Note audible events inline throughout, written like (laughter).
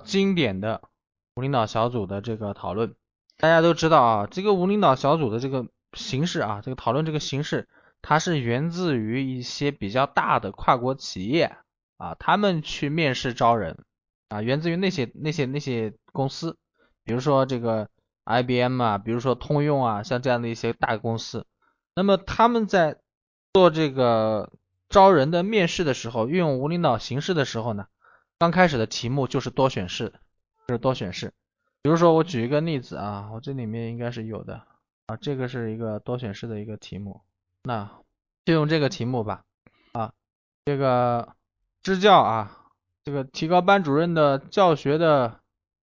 经典的无领导小组的这个讨论。大家都知道啊，这个无领导小组的这个形式啊，这个讨论这个形式，它是源自于一些比较大的跨国企业啊，他们去面试招人啊，源自于那些那些那些公司，比如说这个 IBM 啊，比如说通用啊，像这样的一些大公司。那么他们在做这个招人的面试的时候，运用无领导形式的时候呢，刚开始的题目就是多选式，就是多选式。比如说，我举一个例子啊，我这里面应该是有的。啊，这个是一个多选式的一个题目，那就用这个题目吧。啊，这个支教啊，这个提高班主任的教学的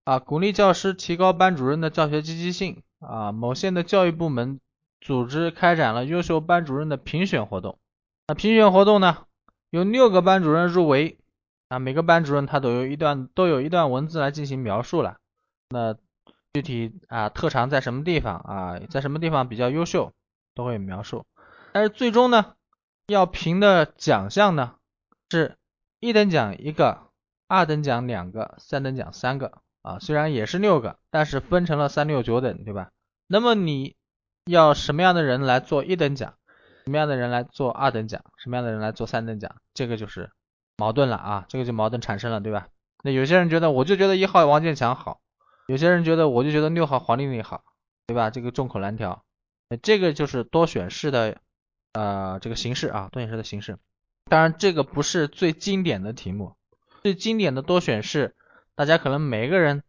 啊，鼓励教师提高班主任的教学积极性。啊，某县的教育部门组织开展了优秀班主任的评选活动，那评选活动呢，有六个班主任入围啊，每个班主任他都有一段都有一段文字来进行描述了。那具体啊特长在什么地方啊，在什么地方比较优秀，都会描述。但是最终呢，要评的奖项呢是一等奖一个，二等奖两个，三等奖三个啊。虽然也是六个，但是分成了三六九等，对吧？那么你要什么样的人来做一等奖，什么样的人来做二等奖，什么样的人来做三等奖，这个就是矛盾了啊，这个就矛盾产生了，对吧？那有些人觉得，我就觉得一号王建强好。有些人觉得，我就觉得六号黄丽丽好，对吧？这个众口难调，这个就是多选式的呃这个形式啊，多选式的形式。当然，这个不是最经典的题目，最经典的多选式，大家可能每个人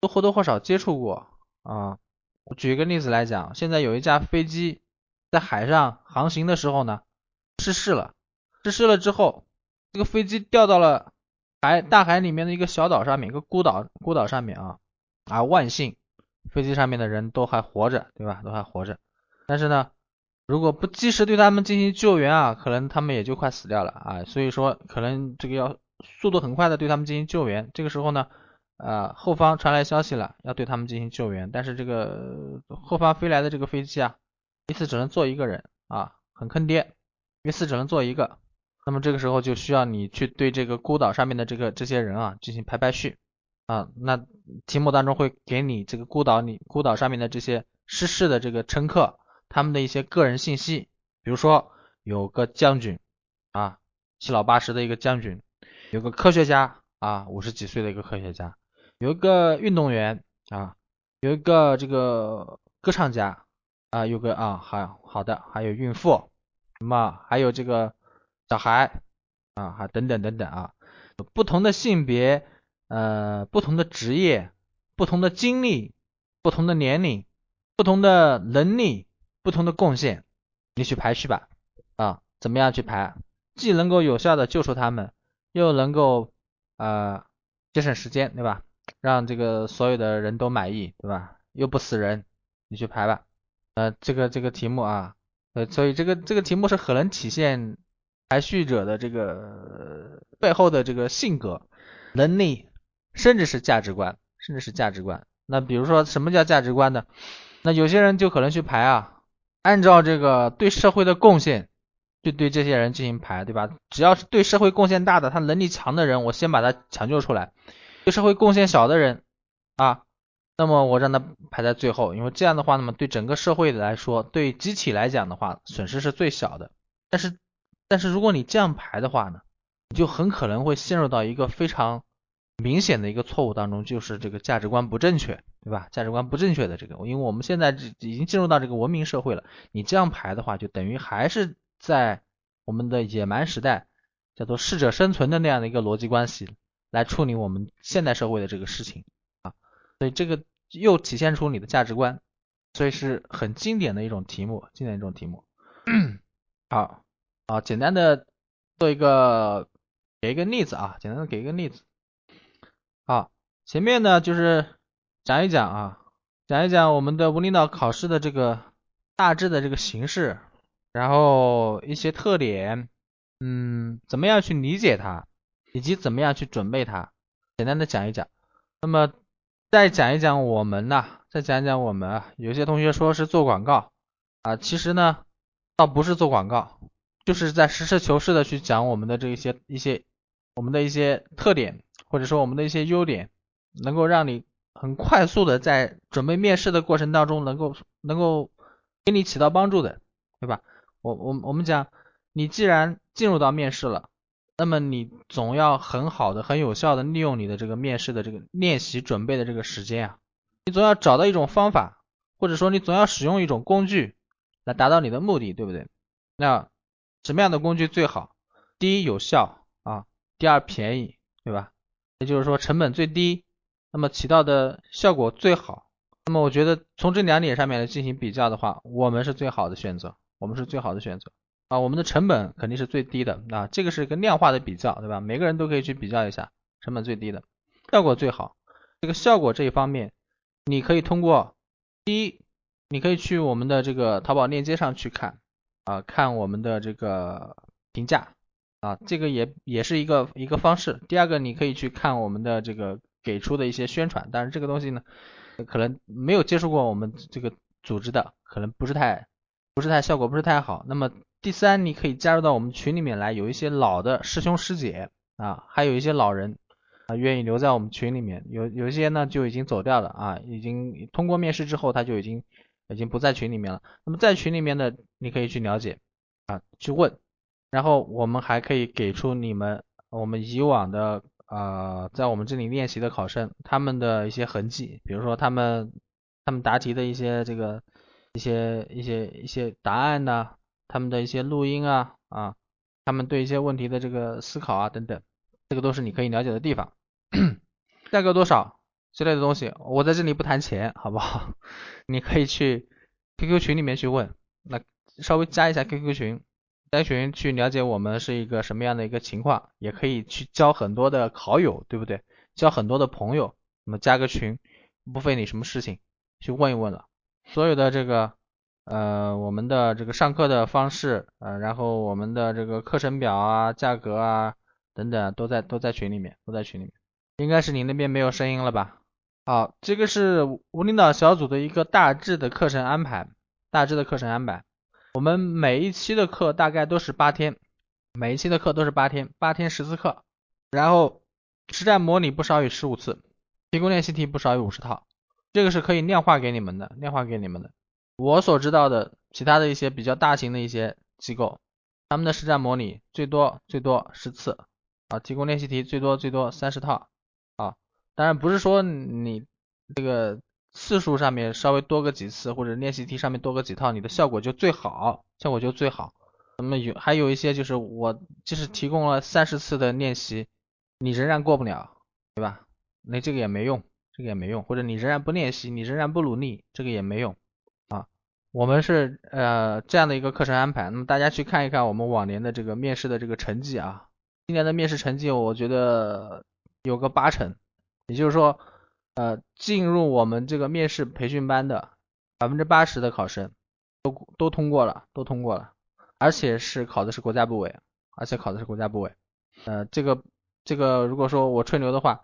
都或多或少接触过啊。我举一个例子来讲，现在有一架飞机在海上航行的时候呢，失事了，失事了之后，这个飞机掉到了海大海里面的一个小岛上面，一个孤岛孤岛上面啊。啊，万幸，飞机上面的人都还活着，对吧？都还活着。但是呢，如果不及时对他们进行救援啊，可能他们也就快死掉了啊。所以说，可能这个要速度很快的对他们进行救援。这个时候呢，呃，后方传来消息了，要对他们进行救援。但是这个后方飞来的这个飞机啊，一次只能坐一个人啊，很坑爹，一次只能坐一个。那么这个时候就需要你去对这个孤岛上面的这个这些人啊进行排排序。啊，那题目当中会给你这个孤岛里孤岛上面的这些失事的这个乘客，他们的一些个人信息，比如说有个将军啊，七老八十的一个将军，有个科学家啊，五十几岁的一个科学家，有一个运动员啊，有一个这个歌唱家啊，有个啊，好好的，还有孕妇，什么还有这个小孩啊，还等等等等啊，不同的性别。呃，不同的职业、不同的经历、不同的年龄、不同的能力、不同的贡献，你去排序吧。啊，怎么样去排？既能够有效的救出他们，又能够呃节省时间，对吧？让这个所有的人都满意，对吧？又不死人，你去排吧。呃，这个这个题目啊，呃，所以这个这个题目是很能体现排序者的这个背后的这个性格、能力。甚至是价值观，甚至是价值观。那比如说，什么叫价值观呢？那有些人就可能去排啊，按照这个对社会的贡献，就对这些人进行排，对吧？只要是对社会贡献大的，他能力强的人，我先把他抢救出来；对社会贡献小的人啊，那么我让他排在最后，因为这样的话，那么对整个社会来说，对集体来讲的话，损失是最小的。但是，但是如果你这样排的话呢，你就很可能会陷入到一个非常。明显的一个错误当中就是这个价值观不正确，对吧？价值观不正确的这个，因为我们现在已经进入到这个文明社会了，你这样排的话，就等于还是在我们的野蛮时代，叫做适者生存的那样的一个逻辑关系来处理我们现代社会的这个事情啊，所以这个又体现出你的价值观，所以是很经典的一种题目，经典一种题目。(coughs) 好，啊，简单的做一个给一个例子啊，简单的给一个例子。好，前面呢就是讲一讲啊，讲一讲我们的无领导考试的这个大致的这个形式，然后一些特点，嗯，怎么样去理解它，以及怎么样去准备它，简单的讲一讲。那么再讲一讲我们呢，再讲一讲我们啊，有些同学说是做广告啊，其实呢倒不是做广告，就是在实事求是的去讲我们的这一些一些我们的一些特点。或者说我们的一些优点，能够让你很快速的在准备面试的过程当中能够能够给你起到帮助的，对吧？我我我们讲，你既然进入到面试了，那么你总要很好的、很有效的利用你的这个面试的这个练习准备的这个时间啊，你总要找到一种方法，或者说你总要使用一种工具来达到你的目的，对不对？那什么样的工具最好？第一有效啊，第二便宜，对吧？也就是说成本最低，那么起到的效果最好。那么我觉得从这两点上面来进行比较的话，我们是最好的选择。我们是最好的选择啊，我们的成本肯定是最低的啊，这个是一个量化的比较，对吧？每个人都可以去比较一下，成本最低的，效果最好。这个效果这一方面，你可以通过第一，你可以去我们的这个淘宝链接上去看啊，看我们的这个评价啊，这个也也是一个一个方式。第二个，你可以去看我们的这个给出的一些宣传，但是这个东西呢，可能没有接触过我们这个组织的，可能不是太。不是太效果不是太好。那么第三，你可以加入到我们群里面来，有一些老的师兄师姐啊，还有一些老人啊，愿意留在我们群里面。有有一些呢就已经走掉了啊，已经通过面试之后他就已经已经不在群里面了。那么在群里面的你可以去了解啊，去问，然后我们还可以给出你们我们以往的啊，在我们这里练习的考生他们的一些痕迹，比如说他们他们答题的一些这个。一些一些一些答案呢，他们的一些录音啊啊，他们对一些问题的这个思考啊等等，这个都是你可以了解的地方。(coughs) 价格多少之类的东西，我在这里不谈钱，好不好？(laughs) 你可以去 QQ 群里面去问，那稍微加一下 QQ 群，加群去了解我们是一个什么样的一个情况，也可以去交很多的好友，对不对？交很多的朋友，那么加个群不费你什么事情，去问一问了。所有的这个呃，我们的这个上课的方式，呃，然后我们的这个课程表啊、价格啊等等，都在都在群里面，都在群里面。应该是你那边没有声音了吧？好，这个是无领导小组的一个大致的课程安排，大致的课程安排。我们每一期的课大概都是八天，每一期的课都是八天，八天十次课，然后实战模拟不少于十五次，提供练习题不少于五十套。这个是可以量化给你们的，量化给你们的。我所知道的其他的一些比较大型的一些机构，他们的实战模拟最多最多十次啊，提供练习题最多最多三十套。当然不是说你这个次数上面稍微多个几次，或者练习题上面多个几套，你的效果就最好，效果就最好。那么有还有一些就是我即使提供了三十次的练习，你仍然过不了，对吧？那这个也没用。这个也没用，或者你仍然不练习，你仍然不努力，这个也没用啊。我们是呃这样的一个课程安排，那么大家去看一看我们往年的这个面试的这个成绩啊，今年的面试成绩我觉得有个八成，也就是说呃进入我们这个面试培训班的百分之八十的考生都都通过了，都通过了，而且是考的是国家部委，而且考的是国家部委，呃这个这个如果说我吹牛的话。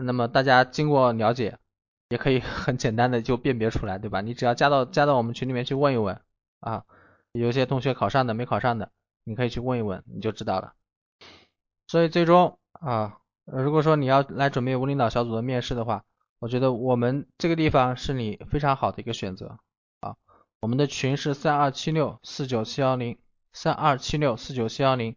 那么大家经过了解，也可以 (laughs) 很简单的就辨别出来，对吧？你只要加到加到我们群里面去问一问啊，有些同学考上的没考上的，你可以去问一问，你就知道了。所以最终啊，如果说你要来准备无领导小组的面试的话，我觉得我们这个地方是你非常好的一个选择啊。我们的群是三二七六四九七幺零，三二七六四九七幺零。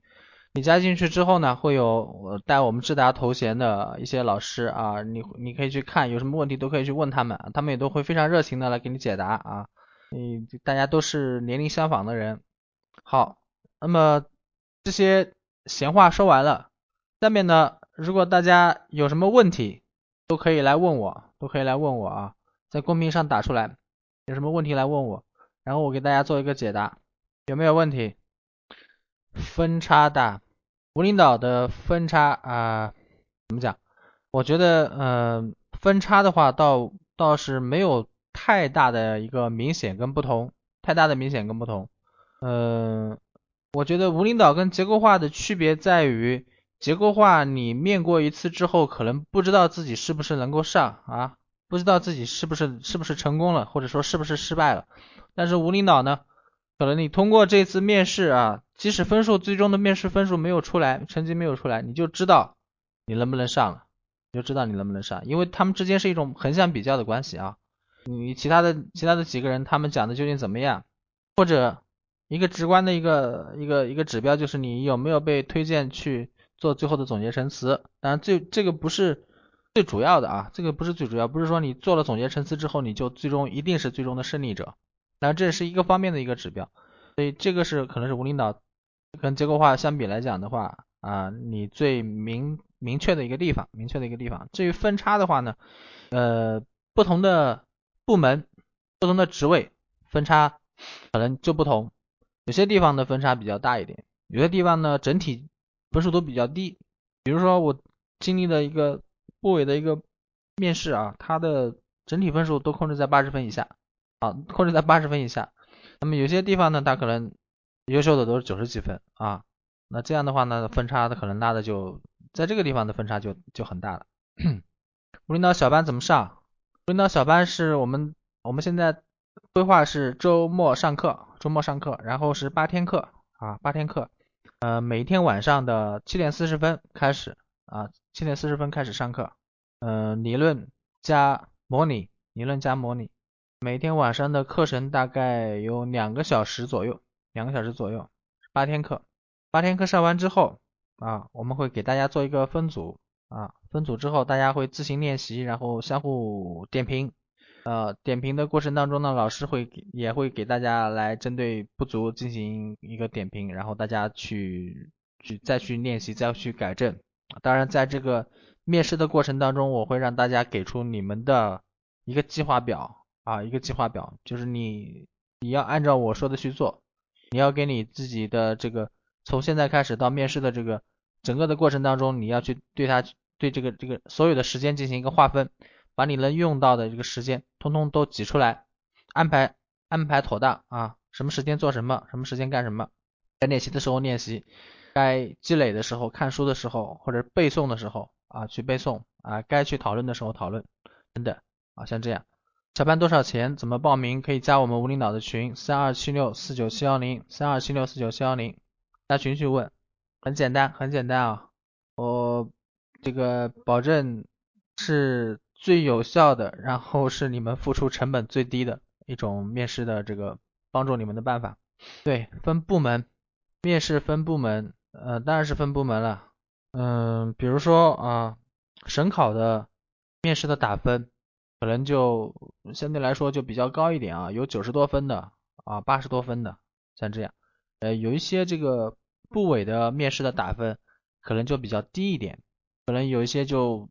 你加进去之后呢，会有带我们智达头衔的一些老师啊，你你可以去看，有什么问题都可以去问他们，他们也都会非常热情的来给你解答啊。嗯，大家都是年龄相仿的人。好，那么这些闲话说完了，下面呢，如果大家有什么问题，都可以来问我，都可以来问我啊，在公屏上打出来，有什么问题来问我，然后我给大家做一个解答，有没有问题？分差大，无领导的分差啊，怎么讲？我觉得，嗯，分差的话，倒倒是没有太大的一个明显跟不同，太大的明显跟不同。嗯，我觉得无领导跟结构化的区别在于，结构化你面过一次之后，可能不知道自己是不是能够上啊，不知道自己是不是是不是成功了，或者说是不是失败了。但是无领导呢？可能你通过这次面试啊，即使分数最终的面试分数没有出来，成绩没有出来，你就知道你能不能上了就知道你能不能上，因为他们之间是一种横向比较的关系啊。你其他的其他的几个人他们讲的究竟怎么样，或者一个直观的一个一个一个指标就是你有没有被推荐去做最后的总结陈词。当然这这个不是最主要的啊，这个不是最主要，不是说你做了总结陈词之后你就最终一定是最终的胜利者。那这是一个方面的一个指标，所以这个是可能是无领导跟结构化相比来讲的话啊，你最明。明确的一个地方，明确的一个地方。至于分差的话呢，呃，不同的部门、不同的职位分差可能就不同。有些地方的分差比较大一点，有些地方呢整体分数都比较低。比如说我经历的一个部委的一个面试啊，它的整体分数都控制在八十分以下啊，控制在八十分以下。那么有些地方呢，它可能优秀的都是九十几分啊，那这样的话呢，分差的可能拉的就。在这个地方的分差就就很大了。(clears throat) 无领导小班怎么上？无领导小班是我们我们现在规划是周末上课，周末上课，然后是八天课啊，八天课，呃，每天晚上的七点四十分开始啊，七点四十分开始上课，嗯，理论加模拟，理论加模拟，每天晚上的课程大概有两个小时左右，两个小时左右，八天课，八天课上完之后。啊，我们会给大家做一个分组啊，分组之后大家会自行练习，然后相互点评。呃，点评的过程当中呢，老师会也会给大家来针对不足进行一个点评，然后大家去去再去练习，再去改正。当然，在这个面试的过程当中，我会让大家给出你们的一个计划表啊，一个计划表，就是你你要按照我说的去做，你要给你自己的这个从现在开始到面试的这个。整个的过程当中，你要去对它对这个这个所有的时间进行一个划分，把你能用到的这个时间通通都挤出来，安排安排妥当啊，什么时间做什么，什么时间干什么，该练习的时候练习，该积累的时候看书的时候或者背诵的时候啊去背诵啊，该去讨论的时候讨论等等啊，像这样。小班多少钱？怎么报名？可以加我们吴领导的群三二七六四九七幺零三二七六四九七幺零，加群去问。很简单，很简单啊！我这个保证是最有效的，然后是你们付出成本最低的一种面试的这个帮助你们的办法。对，分部门面试分部门，呃，当然是分部门了。嗯，比如说啊，省考的面试的打分可能就相对来说就比较高一点啊，有九十多分的啊，八十多分的，像这样。呃，有一些这个。部委的面试的打分可能就比较低一点，可能有一些就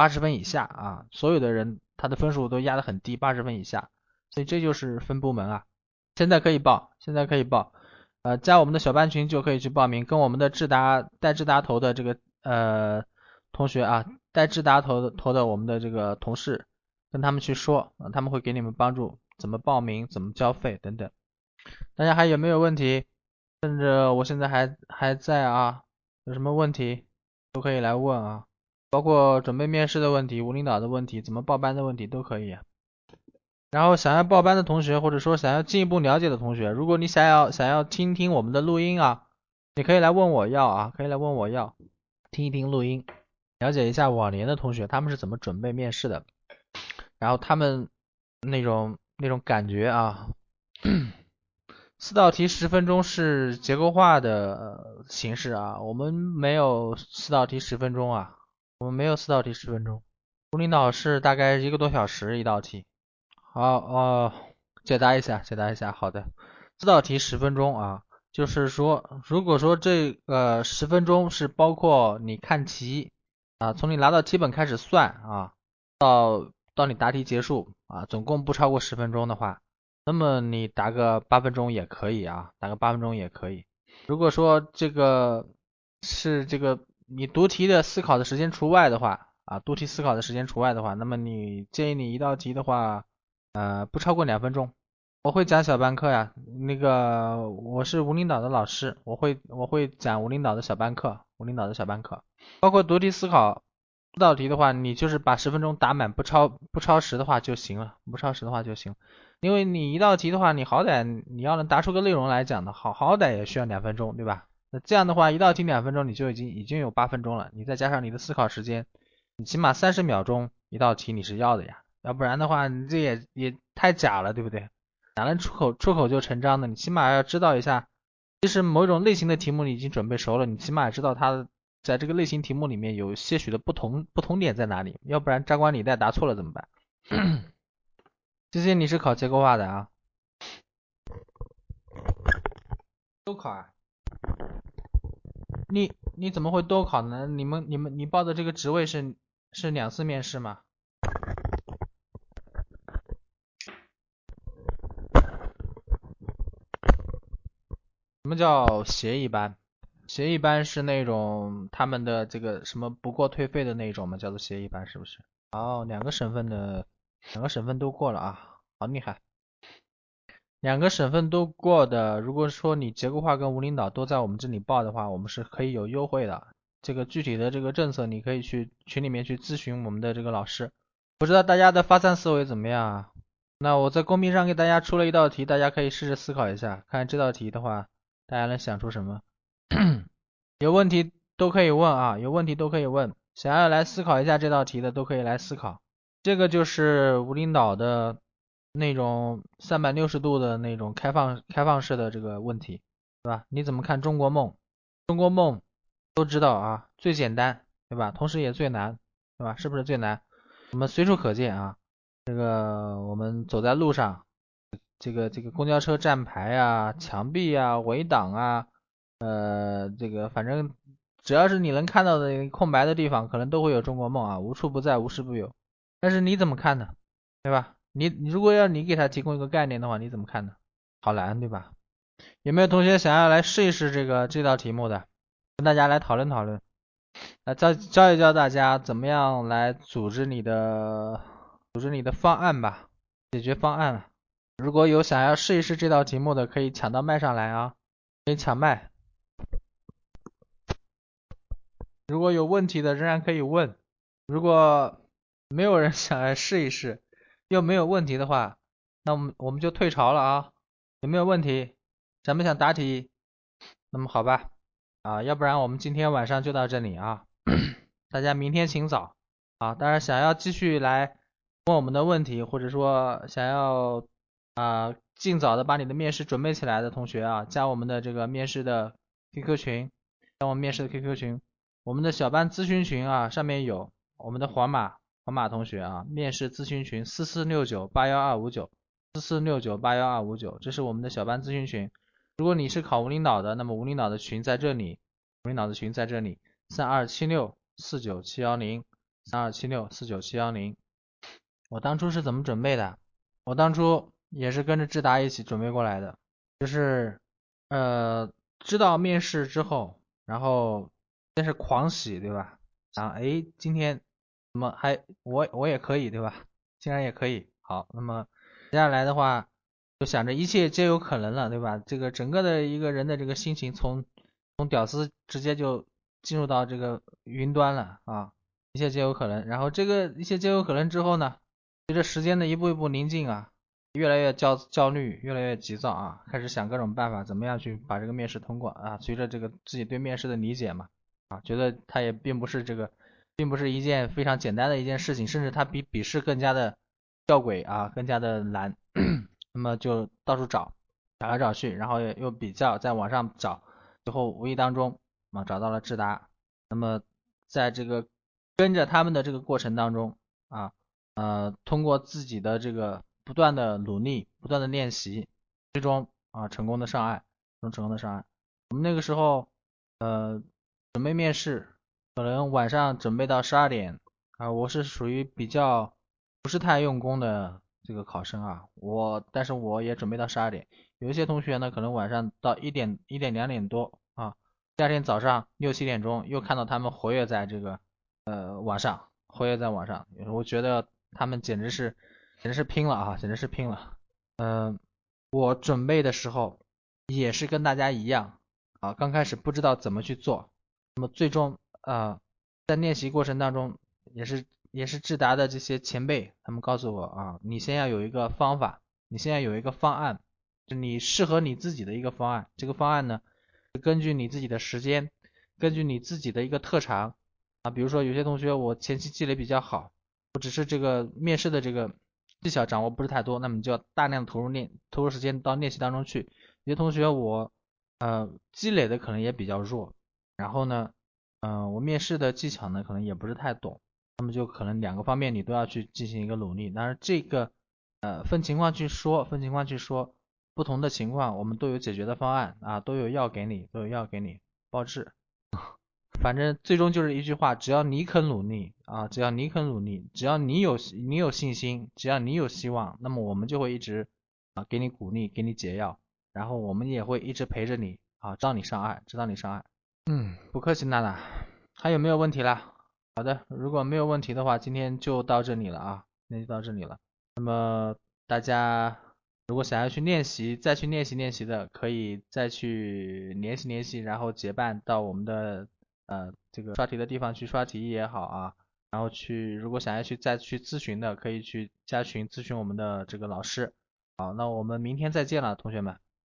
八十分以下啊，所有的人他的分数都压得很低，八十分以下，所以这就是分部门啊。现在可以报，现在可以报，呃，加我们的小班群就可以去报名，跟我们的智达带智达头的这个呃同学啊，带智达头的头的我们的这个同事，跟他们去说啊，他们会给你们帮助，怎么报名，怎么交费等等。大家还有没有问题？甚至我现在还还在啊，有什么问题都可以来问啊，包括准备面试的问题、无领导的问题、怎么报班的问题都可以。然后想要报班的同学，或者说想要进一步了解的同学，如果你想要想要听听我们的录音啊，你可以来问我要啊，可以来问我要听一听录音，了解一下往年的同学他们是怎么准备面试的，然后他们那种那种感觉啊。四道题十分钟是结构化的形式啊，我们没有四道题十分钟啊，我们没有四道题十分钟，吴领导是大概一个多小时一道题。好哦，解答一下，解答一下，好的，四道题十分钟啊，就是说，如果说这个十分钟是包括你看题啊，从你拿到题本开始算啊，到到你答题结束啊，总共不超过十分钟的话。那么你答个八分钟也可以啊，答个八分钟也可以。如果说这个是这个你读题的思考的时间除外的话啊，读题思考的时间除外的话，那么你建议你一道题的话，呃，不超过两分钟。我会讲小班课呀，那个我是无领导的老师，我会我会讲无领导的小班课，无领导的小班课，包括读题思考这道题的话，你就是把十分钟打满，不超不超时的话就行了，不超时的话就行。因为你一道题的话，你好歹你要能答出个内容来讲的，好好歹也需要两分钟，对吧？那这样的话，一道题两分钟，你就已经已经有八分钟了。你再加上你的思考时间，你起码三十秒钟一道题你是要的呀，要不然的话你这也也太假了，对不对？哪能出口出口就成章的？你起码要知道一下，其实某种类型的题目你已经准备熟了，你起码知道它在这个类型题目里面有些许的不同不同点在哪里，要不然张冠李戴答错了怎么办？(coughs) 这些你是考结构化的啊？都考啊？你你怎么会都考呢？你们你们你报的这个职位是是两次面试吗？什么叫协议班？协议班是那种他们的这个什么不过退费的那种吗？叫做协议班是不是？哦，两个省份的两个省份都过了啊，好厉害！两个省份都过的，如果说你结构化跟无领导都在我们这里报的话，我们是可以有优惠的。这个具体的这个政策，你可以去群里面去咨询我们的这个老师。不知道大家的发散思维怎么样啊？那我在公屏上给大家出了一道题，大家可以试着思考一下，看这道题的话，大家能想出什么？(coughs) 有问题都可以问啊，有问题都可以问。想要来思考一下这道题的，都可以来思考。这个就是无领导的。那种三百六十度的那种开放开放式的这个问题，对吧？你怎么看中国梦？中国梦都知道啊，最简单，对吧？同时也最难，对吧？是不是最难？我们随处可见啊，这个我们走在路上，这个这个公交车站牌啊、墙壁啊、围挡啊，呃，这个反正只要是你能看到的空白的地方，可能都会有中国梦啊，无处不在，无时不有。但是你怎么看呢？对吧？你如果要你给他提供一个概念的话，你怎么看呢？好难，对吧？有没有同学想要来试一试这个这道题目的？跟大家来讨论讨论，来教教一教大家怎么样来组织你的组织你的方案吧，解决方案。如果有想要试一试这道题目的，可以抢到麦上来啊，可以抢麦。如果有问题的仍然可以问，如果没有人想来试一试。又没有问题的话，那我们我们就退潮了啊！有没有问题？想不想答题？那么好吧，啊，要不然我们今天晚上就到这里啊，大家明天请早啊！当然想要继续来问我们的问题，或者说想要啊尽早的把你的面试准备起来的同学啊，加我们的这个面试的 QQ 群，加我们面试的 QQ 群，我们的小班咨询群啊，上面有我们的黄马。马同学啊，面试咨询群四四六九八幺二五九四四六九八幺二五九，这是我们的小班咨询群。如果你是考无领导的，那么无领导的群在这里，无领导的群在这里，三二七六四九七幺零三二七六四九七幺零。我当初是怎么准备的？我当初也是跟着智达一起准备过来的，就是呃知道面试之后，然后先是狂喜，对吧？想哎今天。那么还我我也可以对吧？竟然也可以好，那么接下来的话就想着一切皆有可能了对吧？这个整个的一个人的这个心情从从屌丝直接就进入到这个云端了啊，一切皆有可能。然后这个一切皆有可能之后呢，随着时间的一步一步临近啊，越来越焦焦虑，越来越急躁啊，开始想各种办法怎么样去把这个面试通过啊。随着这个自己对面试的理解嘛啊，觉得他也并不是这个。并不是一件非常简单的一件事情，甚至它比笔试更加的吊诡啊，更加的难。(clears throat) 那么就到处找，找来找去，然后又比较，在网上找，最后无意当中啊找到了智达。那么在这个跟着他们的这个过程当中啊，呃，通过自己的这个不断的努力，不断的练习，最终啊成功的上岸，终成功的上岸。我们那个时候呃准备面试。可能晚上准备到十二点啊，我是属于比较不是太用功的这个考生啊，我但是我也准备到十二点，有一些同学呢可能晚上到一点一点两点多啊，第二天早上六七点钟又看到他们活跃在这个呃网上，活跃在网上，我觉得他们简直是简直是拼了啊，简直是拼了，嗯，我准备的时候也是跟大家一样啊，刚开始不知道怎么去做，那么最终。啊，在练习过程当中，也是也是智达的这些前辈，他们告诉我啊，你先要有一个方法，你现在有一个方案，就你适合你自己的一个方案。这个方案呢，根据你自己的时间，根据你自己的一个特长，啊，比如说有些同学我前期积累比较好，我只是这个面试的这个技巧掌握不是太多，那么你就要大量投入练，投入时间到练习当中去。有些同学我呃积累的可能也比较弱，然后呢，嗯，我面试的技巧呢可能也不是太懂，那么就可能两个方面你都要去进行一个努力。当然这个呃分情况去说，分情况去说，不同的情况我们都有解决的方案啊，都有药给你，都有药给你包治。(laughs) 反正最终就是一句话，只要你肯努力啊，只要你肯努力，只要你有你有信心，只要你有希望，那么我们就会一直啊给你鼓励，给你解药，然后我们也会一直陪着你啊，直到你上岸，直到你上岸。嗯，不客气，娜娜。还有没有问题啦？好的，如果没有问题的话，今天就到这里了啊，今天就到这里了。那么大家如果想要去练习，再去练习练习的，可以再去联系联系，然后结伴到我们的。呃，这个刷题的地方去刷题也好啊，然后去如果想要去再去咨询的，可以去加群咨询我们的这个老师。好，那我们明天再见了，同学们。